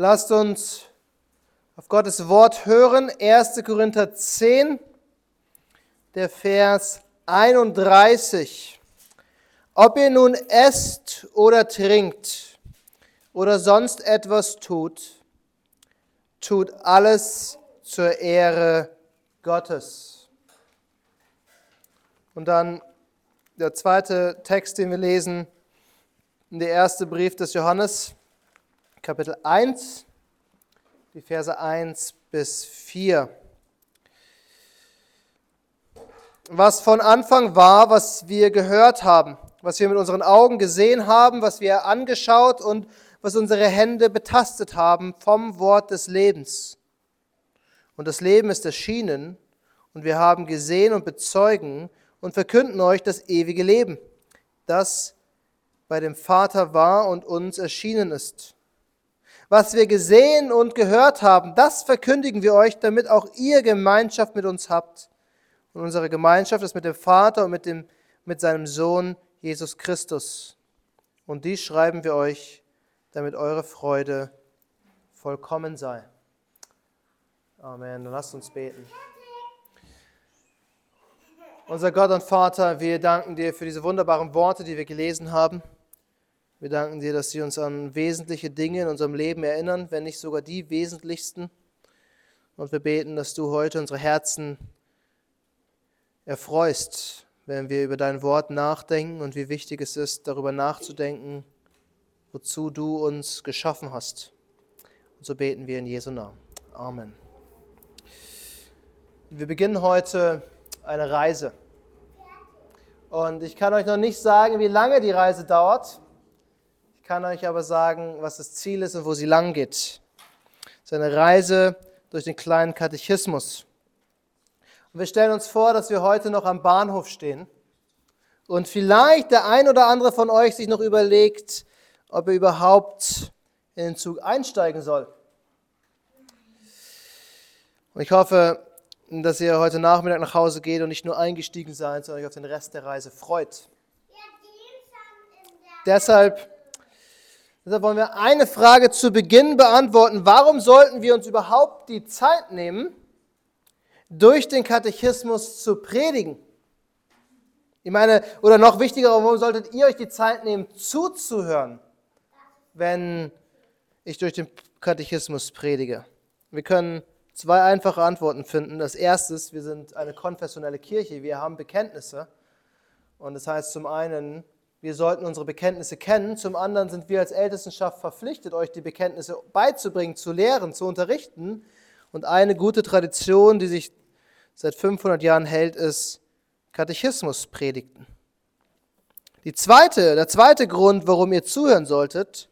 Lasst uns auf Gottes Wort hören. 1. Korinther 10, der Vers 31. Ob ihr nun esst oder trinkt oder sonst etwas tut, tut alles zur Ehre Gottes. Und dann der zweite Text, den wir lesen, der erste Brief des Johannes, Kapitel 1, die Verse 1 bis 4. Was von Anfang war, was wir gehört haben, was wir mit unseren Augen gesehen haben, was wir angeschaut und was unsere Hände betastet haben vom Wort des Lebens. Und das Leben ist erschienen und wir haben gesehen und bezeugen und verkünden euch das ewige Leben, das bei dem Vater war und uns erschienen ist. Was wir gesehen und gehört haben, das verkündigen wir euch, damit auch ihr Gemeinschaft mit uns habt. Und unsere Gemeinschaft ist mit dem Vater und mit, dem, mit seinem Sohn Jesus Christus. Und dies schreiben wir euch, damit eure Freude vollkommen sei. Amen. Lasst uns beten. Unser Gott und Vater, wir danken dir für diese wunderbaren Worte, die wir gelesen haben. Wir danken dir, dass sie uns an wesentliche Dinge in unserem Leben erinnern, wenn nicht sogar die wesentlichsten. Und wir beten, dass du heute unsere Herzen erfreust, wenn wir über dein Wort nachdenken und wie wichtig es ist, darüber nachzudenken, wozu du uns geschaffen hast. Und so beten wir in Jesu Namen. Amen. Wir beginnen heute eine Reise. Und ich kann euch noch nicht sagen, wie lange die Reise dauert kann euch aber sagen, was das Ziel ist und wo sie lang geht. Es ist eine Reise durch den kleinen Katechismus. Und wir stellen uns vor, dass wir heute noch am Bahnhof stehen und vielleicht der ein oder andere von euch sich noch überlegt, ob er überhaupt in den Zug einsteigen soll. Und ich hoffe, dass ihr heute Nachmittag nach Hause geht und nicht nur eingestiegen seid, sondern euch auf den Rest der Reise freut. Deshalb Deshalb wollen wir eine Frage zu Beginn beantworten. Warum sollten wir uns überhaupt die Zeit nehmen, durch den Katechismus zu predigen? Ich meine, oder noch wichtiger, warum solltet ihr euch die Zeit nehmen, zuzuhören, wenn ich durch den Katechismus predige? Wir können zwei einfache Antworten finden. Das erste ist, wir sind eine konfessionelle Kirche, wir haben Bekenntnisse. Und das heißt zum einen, wir sollten unsere Bekenntnisse kennen. Zum anderen sind wir als Ältestenschaft verpflichtet, euch die Bekenntnisse beizubringen, zu lehren, zu unterrichten. Und eine gute Tradition, die sich seit 500 Jahren hält, ist Katechismuspredigten. Die zweite, der zweite Grund, warum ihr zuhören solltet,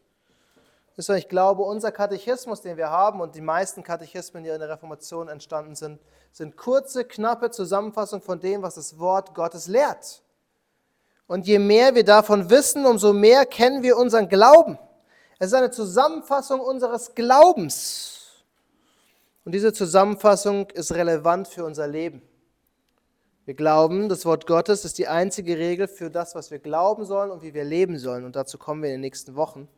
ist, weil ich glaube, unser Katechismus, den wir haben und die meisten Katechismen, die in der Reformation entstanden sind, sind kurze, knappe Zusammenfassungen von dem, was das Wort Gottes lehrt. Und je mehr wir davon wissen, umso mehr kennen wir unseren Glauben. Es ist eine Zusammenfassung unseres Glaubens. Und diese Zusammenfassung ist relevant für unser Leben. Wir glauben, das Wort Gottes ist die einzige Regel für das, was wir glauben sollen und wie wir leben sollen. Und dazu kommen wir in den nächsten Wochen.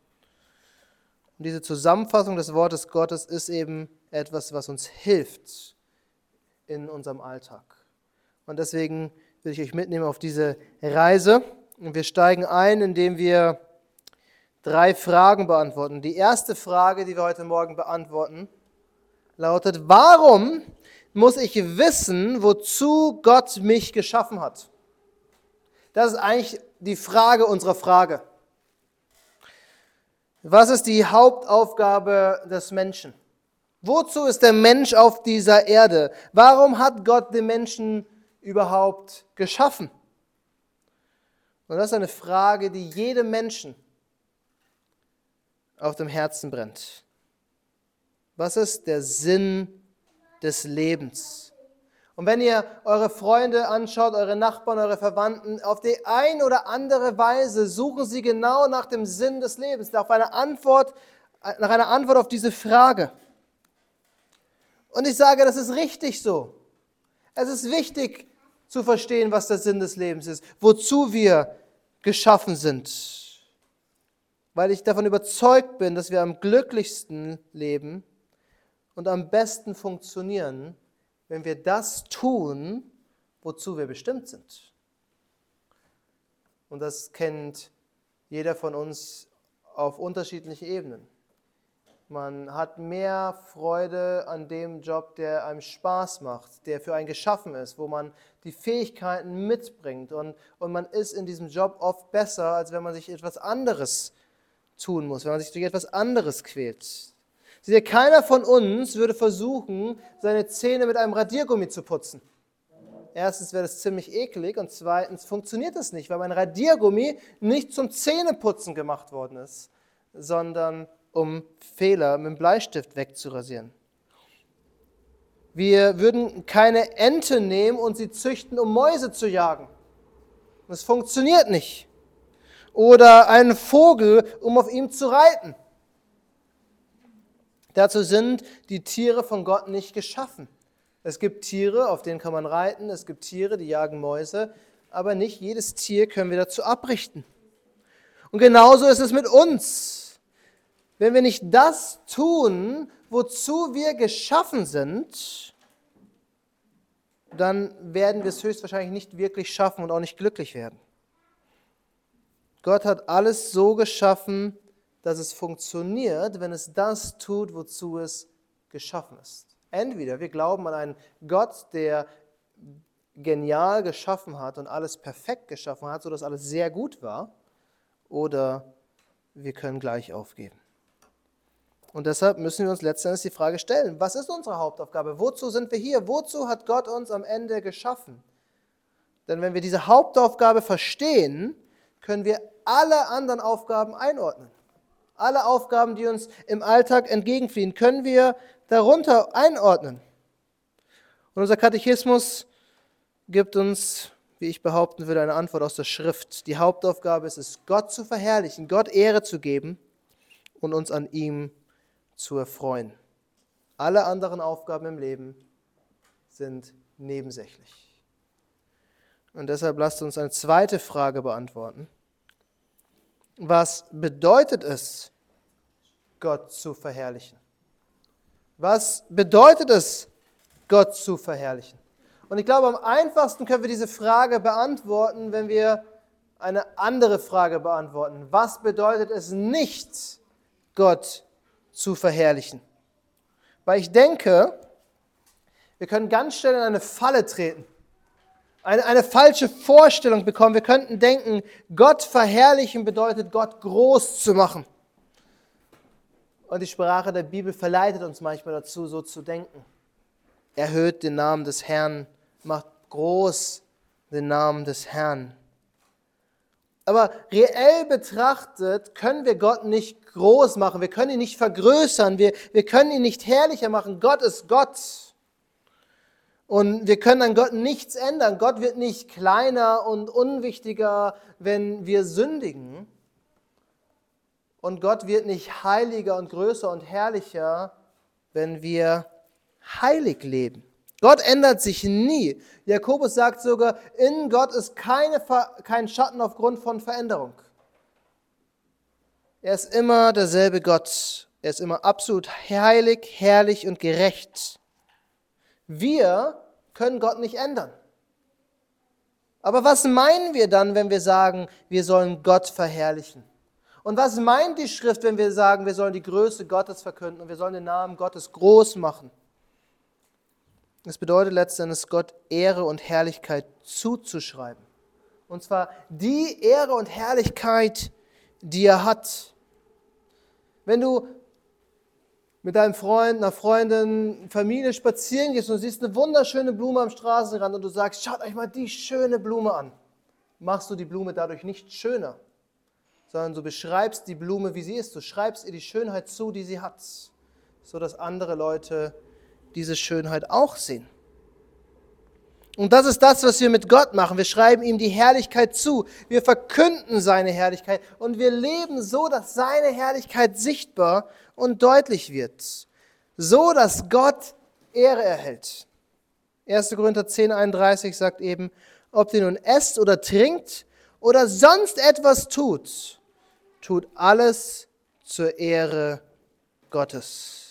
Und diese Zusammenfassung des Wortes Gottes ist eben etwas, was uns hilft in unserem Alltag. Und deswegen will ich euch mitnehmen auf diese Reise. Und wir steigen ein, indem wir drei Fragen beantworten. Die erste Frage, die wir heute Morgen beantworten, lautet, warum muss ich wissen, wozu Gott mich geschaffen hat? Das ist eigentlich die Frage unserer Frage. Was ist die Hauptaufgabe des Menschen? Wozu ist der Mensch auf dieser Erde? Warum hat Gott den Menschen geschaffen? Überhaupt geschaffen? Und das ist eine Frage, die jedem Menschen auf dem Herzen brennt. Was ist der Sinn des Lebens? Und wenn ihr eure Freunde anschaut, eure Nachbarn, eure Verwandten, auf die ein oder andere Weise suchen sie genau nach dem Sinn des Lebens, nach einer Antwort, nach einer Antwort auf diese Frage. Und ich sage, das ist richtig so. Es ist wichtig, zu verstehen, was der Sinn des Lebens ist, wozu wir geschaffen sind, weil ich davon überzeugt bin, dass wir am glücklichsten leben und am besten funktionieren, wenn wir das tun, wozu wir bestimmt sind. Und das kennt jeder von uns auf unterschiedlichen Ebenen. Man hat mehr Freude an dem Job, der einem Spaß macht, der für einen geschaffen ist, wo man die Fähigkeiten mitbringt. Und, und man ist in diesem Job oft besser, als wenn man sich etwas anderes tun muss, wenn man sich durch etwas anderes quält. Seht ihr, keiner von uns würde versuchen, seine Zähne mit einem Radiergummi zu putzen. Erstens wäre das ziemlich eklig und zweitens funktioniert das nicht, weil mein Radiergummi nicht zum Zähneputzen gemacht worden ist, sondern um Fehler mit dem Bleistift wegzurasieren. Wir würden keine Ente nehmen und sie züchten, um Mäuse zu jagen. Das funktioniert nicht. Oder einen Vogel, um auf ihm zu reiten. Dazu sind die Tiere von Gott nicht geschaffen. Es gibt Tiere, auf denen kann man reiten, es gibt Tiere, die jagen Mäuse, aber nicht jedes Tier können wir dazu abrichten. Und genauso ist es mit uns. Wenn wir nicht das tun, wozu wir geschaffen sind, dann werden wir es höchstwahrscheinlich nicht wirklich schaffen und auch nicht glücklich werden. Gott hat alles so geschaffen, dass es funktioniert, wenn es das tut, wozu es geschaffen ist. Entweder wir glauben an einen Gott, der genial geschaffen hat und alles perfekt geschaffen hat, sodass alles sehr gut war, oder wir können gleich aufgeben. Und deshalb müssen wir uns letztendlich die Frage stellen, was ist unsere Hauptaufgabe? Wozu sind wir hier? Wozu hat Gott uns am Ende geschaffen? Denn wenn wir diese Hauptaufgabe verstehen, können wir alle anderen Aufgaben einordnen. Alle Aufgaben, die uns im Alltag entgegenfliehen, können wir darunter einordnen. Und unser Katechismus gibt uns, wie ich behaupten würde, eine Antwort aus der Schrift. Die Hauptaufgabe ist es, Gott zu verherrlichen, Gott Ehre zu geben und uns an ihm zu erfreuen. Alle anderen Aufgaben im Leben sind nebensächlich. Und deshalb lasst uns eine zweite Frage beantworten. Was bedeutet es, Gott zu verherrlichen? Was bedeutet es, Gott zu verherrlichen? Und ich glaube, am einfachsten können wir diese Frage beantworten, wenn wir eine andere Frage beantworten. Was bedeutet es nicht, Gott zu verherrlichen. Weil ich denke, wir können ganz schnell in eine Falle treten, eine, eine falsche Vorstellung bekommen. Wir könnten denken, Gott verherrlichen bedeutet, Gott groß zu machen. Und die Sprache der Bibel verleitet uns manchmal dazu, so zu denken. Erhöht den Namen des Herrn, macht groß den Namen des Herrn. Aber reell betrachtet können wir Gott nicht groß machen, wir können ihn nicht vergrößern, wir, wir können ihn nicht herrlicher machen. Gott ist Gott. Und wir können an Gott nichts ändern. Gott wird nicht kleiner und unwichtiger, wenn wir sündigen. Und Gott wird nicht heiliger und größer und herrlicher, wenn wir heilig leben. Gott ändert sich nie. Jakobus sagt sogar, in Gott ist keine, kein Schatten aufgrund von Veränderung. Er ist immer derselbe Gott. Er ist immer absolut heilig, herrlich und gerecht. Wir können Gott nicht ändern. Aber was meinen wir dann, wenn wir sagen, wir sollen Gott verherrlichen? Und was meint die Schrift, wenn wir sagen, wir sollen die Größe Gottes verkünden und wir sollen den Namen Gottes groß machen? Es bedeutet letztendlich, Gott Ehre und Herrlichkeit zuzuschreiben. Und zwar die Ehre und Herrlichkeit, die er hat. Wenn du mit deinem Freund, einer Freundin, Familie spazieren gehst und siehst eine wunderschöne Blume am Straßenrand und du sagst, schaut euch mal die schöne Blume an, machst du die Blume dadurch nicht schöner, sondern du beschreibst die Blume, wie sie ist. Du schreibst ihr die Schönheit zu, die sie hat, sodass andere Leute diese Schönheit auch sehen. Und das ist das, was wir mit Gott machen. Wir schreiben ihm die Herrlichkeit zu. Wir verkünden seine Herrlichkeit und wir leben so, dass seine Herrlichkeit sichtbar und deutlich wird. So, dass Gott Ehre erhält. 1. Korinther 10, 31 sagt eben, ob ihr nun esst oder trinkt oder sonst etwas tut, tut alles zur Ehre Gottes.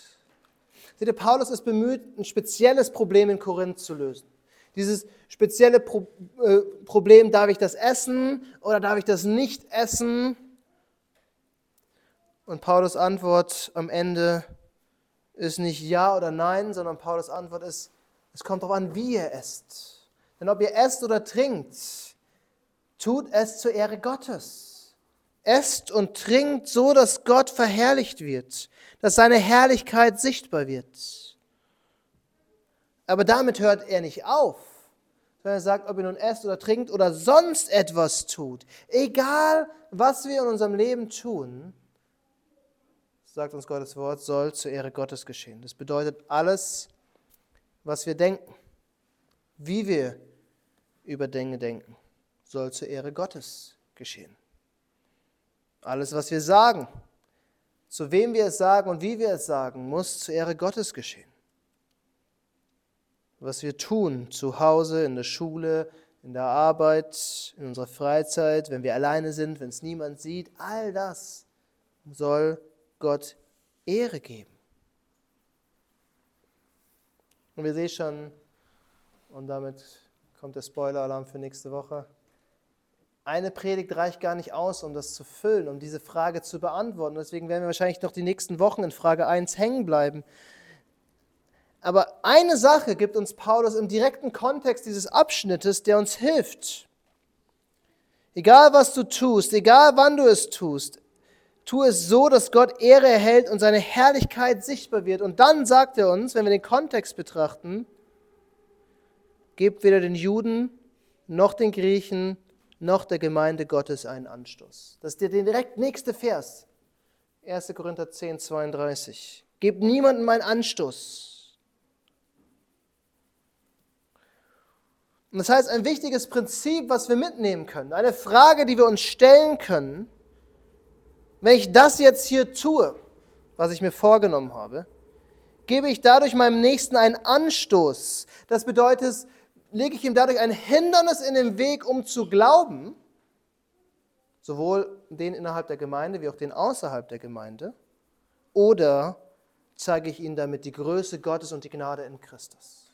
Seht ihr, Paulus ist bemüht, ein spezielles Problem in Korinth zu lösen. Dieses spezielle Pro äh, Problem, darf ich das essen oder darf ich das nicht essen? Und Paulus Antwort am Ende ist nicht ja oder nein, sondern Paulus Antwort ist, es kommt darauf an, wie ihr esst. Denn ob ihr esst oder trinkt, tut es zur Ehre Gottes. Esst und trinkt so, dass Gott verherrlicht wird, dass seine Herrlichkeit sichtbar wird. Aber damit hört er nicht auf, sondern er sagt, ob ihr nun esst oder trinkt oder sonst etwas tut, egal was wir in unserem Leben tun, sagt uns Gottes Wort, soll zur Ehre Gottes geschehen. Das bedeutet alles, was wir denken, wie wir über Dinge denken, soll zur Ehre Gottes geschehen. Alles, was wir sagen, zu wem wir es sagen und wie wir es sagen, muss zur Ehre Gottes geschehen. Was wir tun, zu Hause, in der Schule, in der Arbeit, in unserer Freizeit, wenn wir alleine sind, wenn es niemand sieht, all das soll Gott Ehre geben. Und wir sehen schon, und damit kommt der Spoiler-Alarm für nächste Woche, eine Predigt reicht gar nicht aus, um das zu füllen, um diese Frage zu beantworten. Deswegen werden wir wahrscheinlich noch die nächsten Wochen in Frage 1 hängen bleiben. Aber eine Sache gibt uns Paulus im direkten Kontext dieses Abschnittes, der uns hilft. Egal was du tust, egal wann du es tust, tu es so, dass Gott Ehre erhält und seine Herrlichkeit sichtbar wird. Und dann sagt er uns, wenn wir den Kontext betrachten, gebt weder den Juden noch den Griechen noch der Gemeinde Gottes einen Anstoß. Das ist der direkt nächste Vers. 1. Korinther 10, 32. Gebt niemandem einen Anstoß. Und das heißt, ein wichtiges Prinzip, was wir mitnehmen können, eine Frage, die wir uns stellen können, wenn ich das jetzt hier tue, was ich mir vorgenommen habe, gebe ich dadurch meinem Nächsten einen Anstoß. Das bedeutet, lege ich ihm dadurch ein Hindernis in den Weg, um zu glauben, sowohl den innerhalb der Gemeinde wie auch den außerhalb der Gemeinde, oder zeige ich ihnen damit die Größe Gottes und die Gnade in Christus.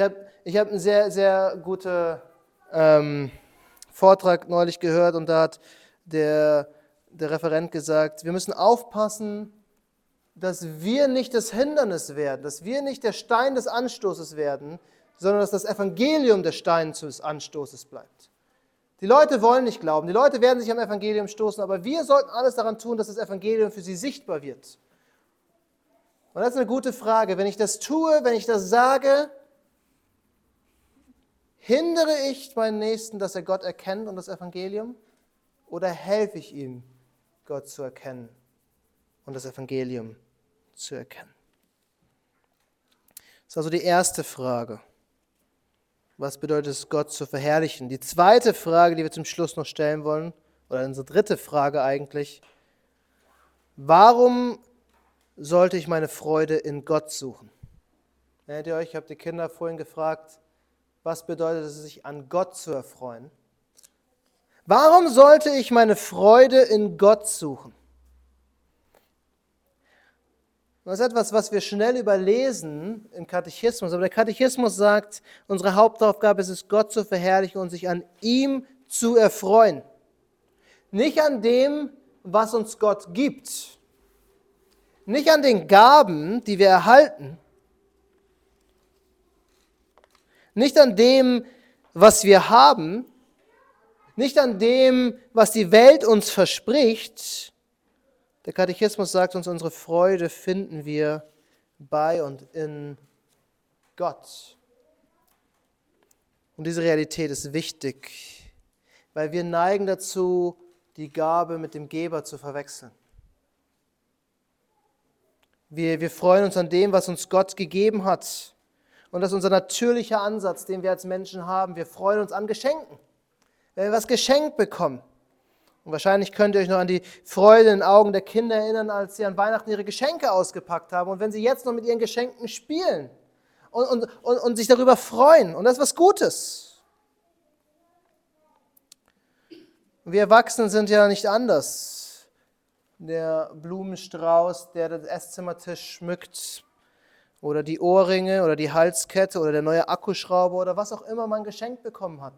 Ich habe ich hab eine sehr, sehr gute ähm, Vortrag neulich gehört und da hat der, der Referent gesagt, wir müssen aufpassen, dass wir nicht das Hindernis werden, dass wir nicht der Stein des Anstoßes werden, sondern dass das Evangelium der Stein des Anstoßes bleibt. Die Leute wollen nicht glauben, die Leute werden sich am Evangelium stoßen, aber wir sollten alles daran tun, dass das Evangelium für sie sichtbar wird. Und das ist eine gute Frage. Wenn ich das tue, wenn ich das sage, Hindere ich meinen Nächsten, dass er Gott erkennt und das Evangelium? Oder helfe ich ihm, Gott zu erkennen und das Evangelium zu erkennen? Das ist also die erste Frage. Was bedeutet es, Gott zu verherrlichen? Die zweite Frage, die wir zum Schluss noch stellen wollen, oder unsere dritte Frage eigentlich, warum sollte ich meine Freude in Gott suchen? Erinnert ihr euch, ich habe die Kinder vorhin gefragt, was bedeutet es, sich an Gott zu erfreuen? Warum sollte ich meine Freude in Gott suchen? Das ist etwas, was wir schnell überlesen im Katechismus. Aber der Katechismus sagt, unsere Hauptaufgabe ist es, Gott zu verherrlichen und sich an ihm zu erfreuen. Nicht an dem, was uns Gott gibt. Nicht an den Gaben, die wir erhalten, nicht an dem, was wir haben, nicht an dem, was die Welt uns verspricht. Der Katechismus sagt uns, unsere Freude finden wir bei und in Gott. Und diese Realität ist wichtig, weil wir neigen dazu, die Gabe mit dem Geber zu verwechseln. Wir, wir freuen uns an dem, was uns Gott gegeben hat. Und das ist unser natürlicher Ansatz, den wir als Menschen haben. Wir freuen uns an Geschenken. Wenn wir was geschenkt bekommen. Und wahrscheinlich könnt ihr euch noch an die Freude in den Augen der Kinder erinnern, als sie an Weihnachten ihre Geschenke ausgepackt haben. Und wenn sie jetzt noch mit ihren Geschenken spielen und, und, und, und sich darüber freuen. Und das ist was Gutes. Wir Erwachsenen sind ja nicht anders. Der Blumenstrauß, der das Esszimmertisch schmückt, oder die Ohrringe oder die Halskette oder der neue Akkuschrauber oder was auch immer man geschenkt bekommen hat,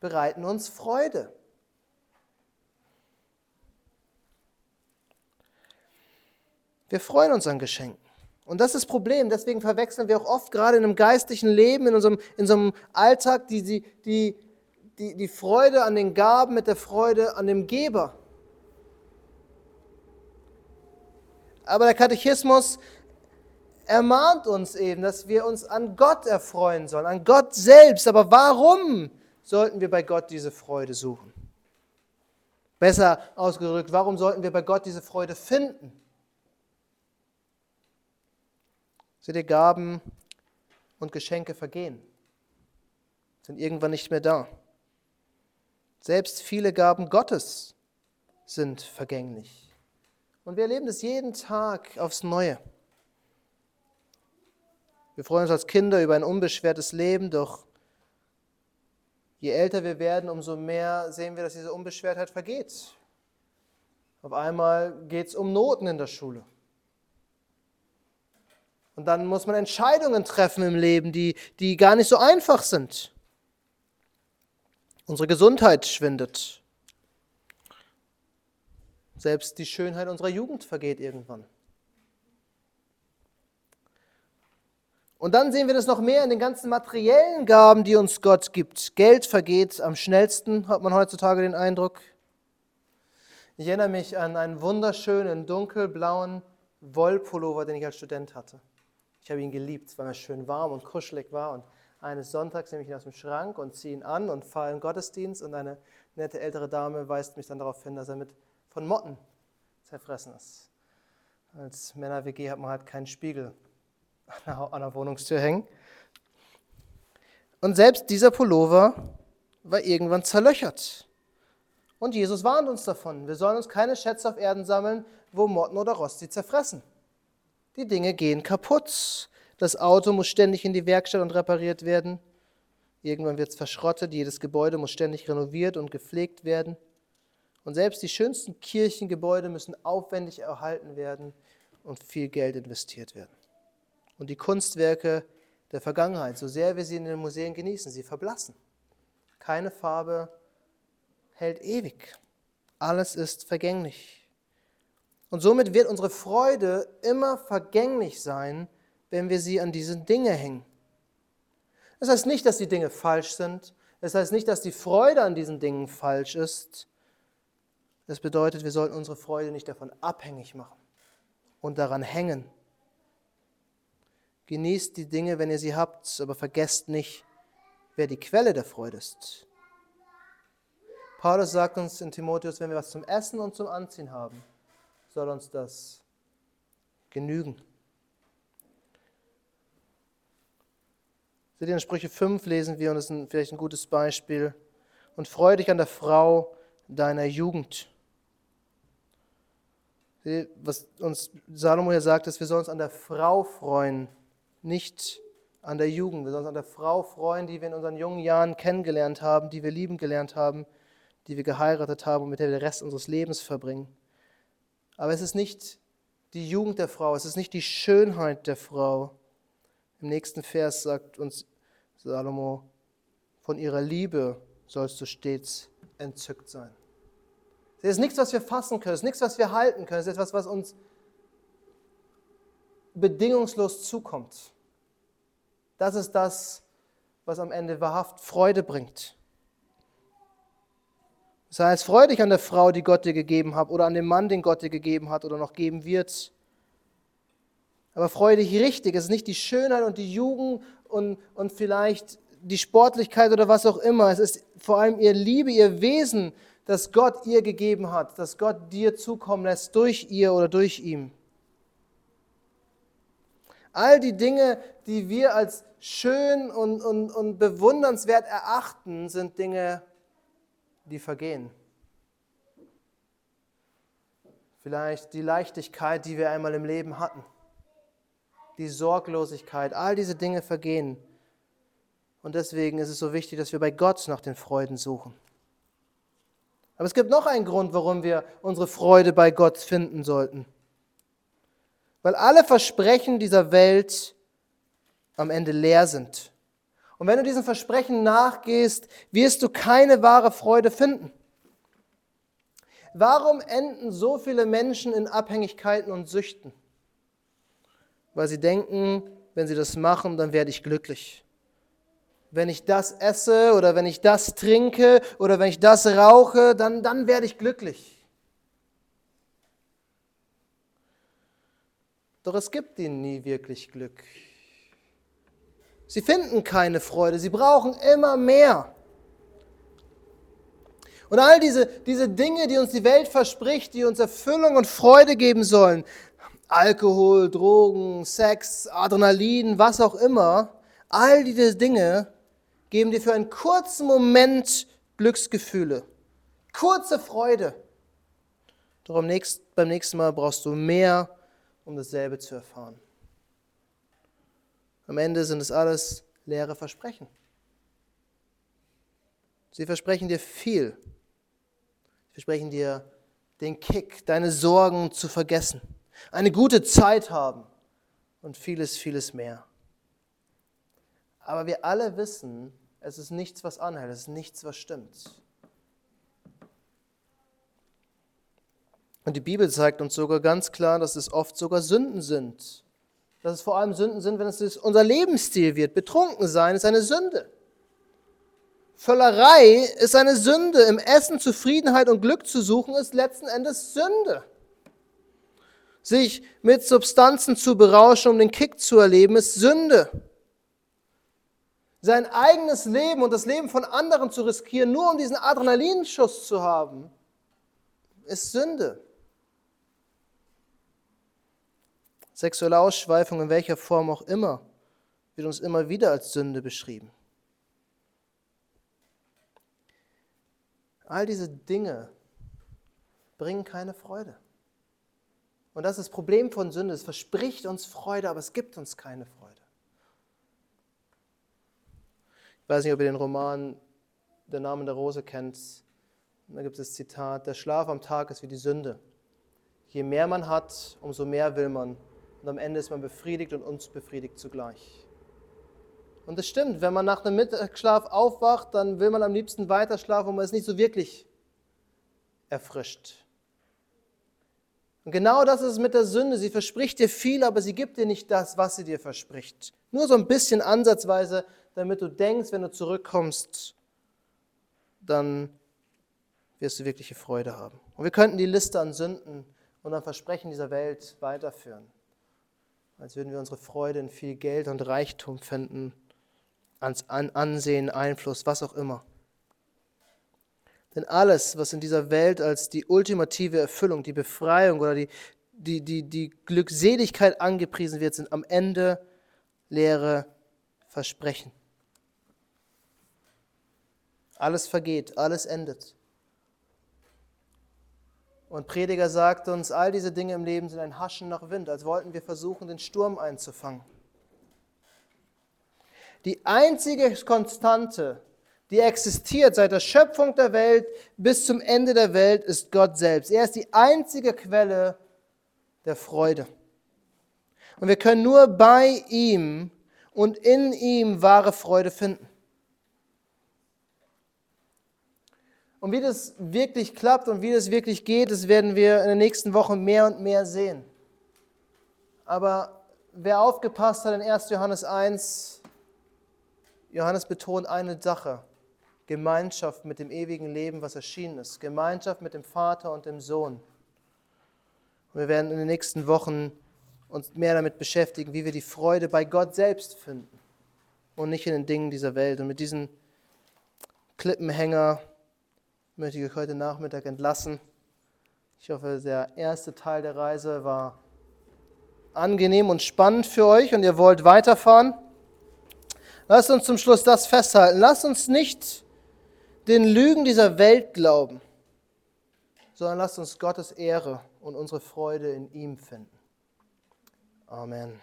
bereiten uns Freude. Wir freuen uns an Geschenken. Und das ist das Problem. Deswegen verwechseln wir auch oft gerade in einem geistlichen Leben, in unserem, in unserem Alltag, die, die, die, die, die Freude an den Gaben mit der Freude an dem Geber. Aber der Katechismus ermahnt uns eben, dass wir uns an Gott erfreuen sollen, an Gott selbst. Aber warum sollten wir bei Gott diese Freude suchen? Besser ausgedrückt, warum sollten wir bei Gott diese Freude finden? Seht ihr, Gaben und Geschenke vergehen, sind irgendwann nicht mehr da. Selbst viele Gaben Gottes sind vergänglich. Und wir erleben es jeden Tag aufs Neue. Wir freuen uns als Kinder über ein unbeschwertes Leben, doch je älter wir werden, umso mehr sehen wir, dass diese Unbeschwertheit vergeht. Auf einmal geht es um Noten in der Schule. Und dann muss man Entscheidungen treffen im Leben, die, die gar nicht so einfach sind. Unsere Gesundheit schwindet. Selbst die Schönheit unserer Jugend vergeht irgendwann. Und dann sehen wir das noch mehr in den ganzen materiellen Gaben, die uns Gott gibt. Geld vergeht am schnellsten, hat man heutzutage den Eindruck. Ich erinnere mich an einen wunderschönen dunkelblauen Wollpullover, den ich als Student hatte. Ich habe ihn geliebt, weil er schön warm und kuschelig war. Und eines Sonntags nehme ich ihn aus dem Schrank und ziehe ihn an und fahre in den Gottesdienst. Und eine nette ältere Dame weist mich dann darauf hin, dass er mit von Motten zerfressen ist. Als Männer-WG hat man halt keinen Spiegel an der Wohnungstür hängen. Und selbst dieser Pullover war irgendwann zerlöchert. Und Jesus warnt uns davon. Wir sollen uns keine Schätze auf Erden sammeln, wo Motten oder Rost sie zerfressen. Die Dinge gehen kaputt. Das Auto muss ständig in die Werkstatt und repariert werden. Irgendwann wird es verschrottet. Jedes Gebäude muss ständig renoviert und gepflegt werden. Und selbst die schönsten Kirchengebäude müssen aufwendig erhalten werden und viel Geld investiert werden. Und die Kunstwerke der Vergangenheit, so sehr wir sie in den Museen genießen, sie verblassen. Keine Farbe hält ewig. Alles ist vergänglich. Und somit wird unsere Freude immer vergänglich sein, wenn wir sie an diese Dinge hängen. Das heißt nicht, dass die Dinge falsch sind. Das heißt nicht, dass die Freude an diesen Dingen falsch ist. Das bedeutet, wir sollten unsere Freude nicht davon abhängig machen und daran hängen. Genießt die Dinge, wenn ihr sie habt, aber vergesst nicht, wer die Quelle der Freude ist. Paulus sagt uns in Timotheus, wenn wir was zum Essen und zum Anziehen haben, soll uns das genügen. Seht ihr, in Sprüche 5 lesen wir, und das ist vielleicht ein gutes Beispiel, und freue dich an der Frau deiner Jugend. Was uns Salomo hier sagt, ist, wir sollen uns an der Frau freuen, nicht an der Jugend. Wir sollen uns an der Frau freuen, die wir in unseren jungen Jahren kennengelernt haben, die wir lieben gelernt haben, die wir geheiratet haben und mit der wir den Rest unseres Lebens verbringen. Aber es ist nicht die Jugend der Frau, es ist nicht die Schönheit der Frau. Im nächsten Vers sagt uns Salomo, von ihrer Liebe sollst du stets entzückt sein. Es ist nichts, was wir fassen können, es ist nichts, was wir halten können, es ist etwas, was uns bedingungslos zukommt. Das ist das, was am Ende wahrhaft Freude bringt. Sei es freudig an der Frau, die Gott dir gegeben hat, oder an dem Mann, den Gott dir gegeben hat oder noch geben wird. Aber freue dich richtig. Es ist nicht die Schönheit und die Jugend und, und vielleicht die Sportlichkeit oder was auch immer. Es ist vor allem ihr Liebe, ihr Wesen, das Gott ihr gegeben hat, das Gott dir zukommen lässt durch ihr oder durch ihm. All die Dinge, die wir als schön und, und, und bewundernswert erachten, sind Dinge, die vergehen. Vielleicht die Leichtigkeit, die wir einmal im Leben hatten. Die Sorglosigkeit, all diese Dinge vergehen. Und deswegen ist es so wichtig, dass wir bei Gott nach den Freuden suchen. Aber es gibt noch einen Grund, warum wir unsere Freude bei Gott finden sollten. Weil alle Versprechen dieser Welt am Ende leer sind. Und wenn du diesen Versprechen nachgehst, wirst du keine wahre Freude finden. Warum enden so viele Menschen in Abhängigkeiten und Süchten? Weil sie denken, wenn sie das machen, dann werde ich glücklich wenn ich das esse oder wenn ich das trinke oder wenn ich das rauche, dann, dann werde ich glücklich. Doch es gibt ihnen nie wirklich Glück. Sie finden keine Freude, sie brauchen immer mehr. Und all diese, diese Dinge, die uns die Welt verspricht, die uns Erfüllung und Freude geben sollen, Alkohol, Drogen, Sex, Adrenalin, was auch immer, all diese Dinge geben dir für einen kurzen Moment Glücksgefühle, kurze Freude. Doch beim nächsten Mal brauchst du mehr, um dasselbe zu erfahren. Am Ende sind es alles leere Versprechen. Sie versprechen dir viel. Sie versprechen dir den Kick, deine Sorgen zu vergessen, eine gute Zeit haben und vieles, vieles mehr. Aber wir alle wissen, es ist nichts, was anhält, es ist nichts, was stimmt. Und die Bibel zeigt uns sogar ganz klar, dass es oft sogar Sünden sind. Dass es vor allem Sünden sind, wenn es unser Lebensstil wird. Betrunken sein ist eine Sünde. Völlerei ist eine Sünde. Im Essen Zufriedenheit und Glück zu suchen, ist letzten Endes Sünde. Sich mit Substanzen zu berauschen, um den Kick zu erleben, ist Sünde sein eigenes Leben und das Leben von anderen zu riskieren, nur um diesen Adrenalinschuss zu haben, ist Sünde. Sexuelle Ausschweifung in welcher Form auch immer wird uns immer wieder als Sünde beschrieben. All diese Dinge bringen keine Freude. Und das ist das Problem von Sünde. Es verspricht uns Freude, aber es gibt uns keine Freude. Ich weiß nicht, ob ihr den Roman Der Name der Rose kennt. Da gibt es das Zitat, der Schlaf am Tag ist wie die Sünde. Je mehr man hat, umso mehr will man. Und am Ende ist man befriedigt und unbefriedigt zugleich. Und es stimmt, wenn man nach einem Mittagsschlaf aufwacht, dann will man am liebsten weiter schlafen und man ist nicht so wirklich erfrischt. Und genau das ist es mit der Sünde. Sie verspricht dir viel, aber sie gibt dir nicht das, was sie dir verspricht. Nur so ein bisschen ansatzweise damit du denkst, wenn du zurückkommst, dann wirst du wirkliche Freude haben. Und wir könnten die Liste an Sünden und an Versprechen dieser Welt weiterführen, als würden wir unsere Freude in viel Geld und Reichtum finden, an Ansehen, Einfluss, was auch immer. Denn alles, was in dieser Welt als die ultimative Erfüllung, die Befreiung oder die, die, die, die Glückseligkeit angepriesen wird, sind am Ende leere Versprechen. Alles vergeht, alles endet. Und Prediger sagt uns, all diese Dinge im Leben sind ein Haschen nach Wind, als wollten wir versuchen, den Sturm einzufangen. Die einzige Konstante, die existiert seit der Schöpfung der Welt bis zum Ende der Welt, ist Gott selbst. Er ist die einzige Quelle der Freude. Und wir können nur bei ihm und in ihm wahre Freude finden. Und wie das wirklich klappt und wie das wirklich geht, das werden wir in den nächsten Wochen mehr und mehr sehen. Aber wer aufgepasst hat in 1. Johannes 1, Johannes betont eine Sache. Gemeinschaft mit dem ewigen Leben, was erschienen ist. Gemeinschaft mit dem Vater und dem Sohn. Und wir werden in den nächsten Wochen uns mehr damit beschäftigen, wie wir die Freude bei Gott selbst finden und nicht in den Dingen dieser Welt. Und mit diesem Klippenhänger möchte ich euch heute Nachmittag entlassen. Ich hoffe, der erste Teil der Reise war angenehm und spannend für euch und ihr wollt weiterfahren. Lasst uns zum Schluss das festhalten. Lasst uns nicht den Lügen dieser Welt glauben, sondern lasst uns Gottes Ehre und unsere Freude in ihm finden. Amen.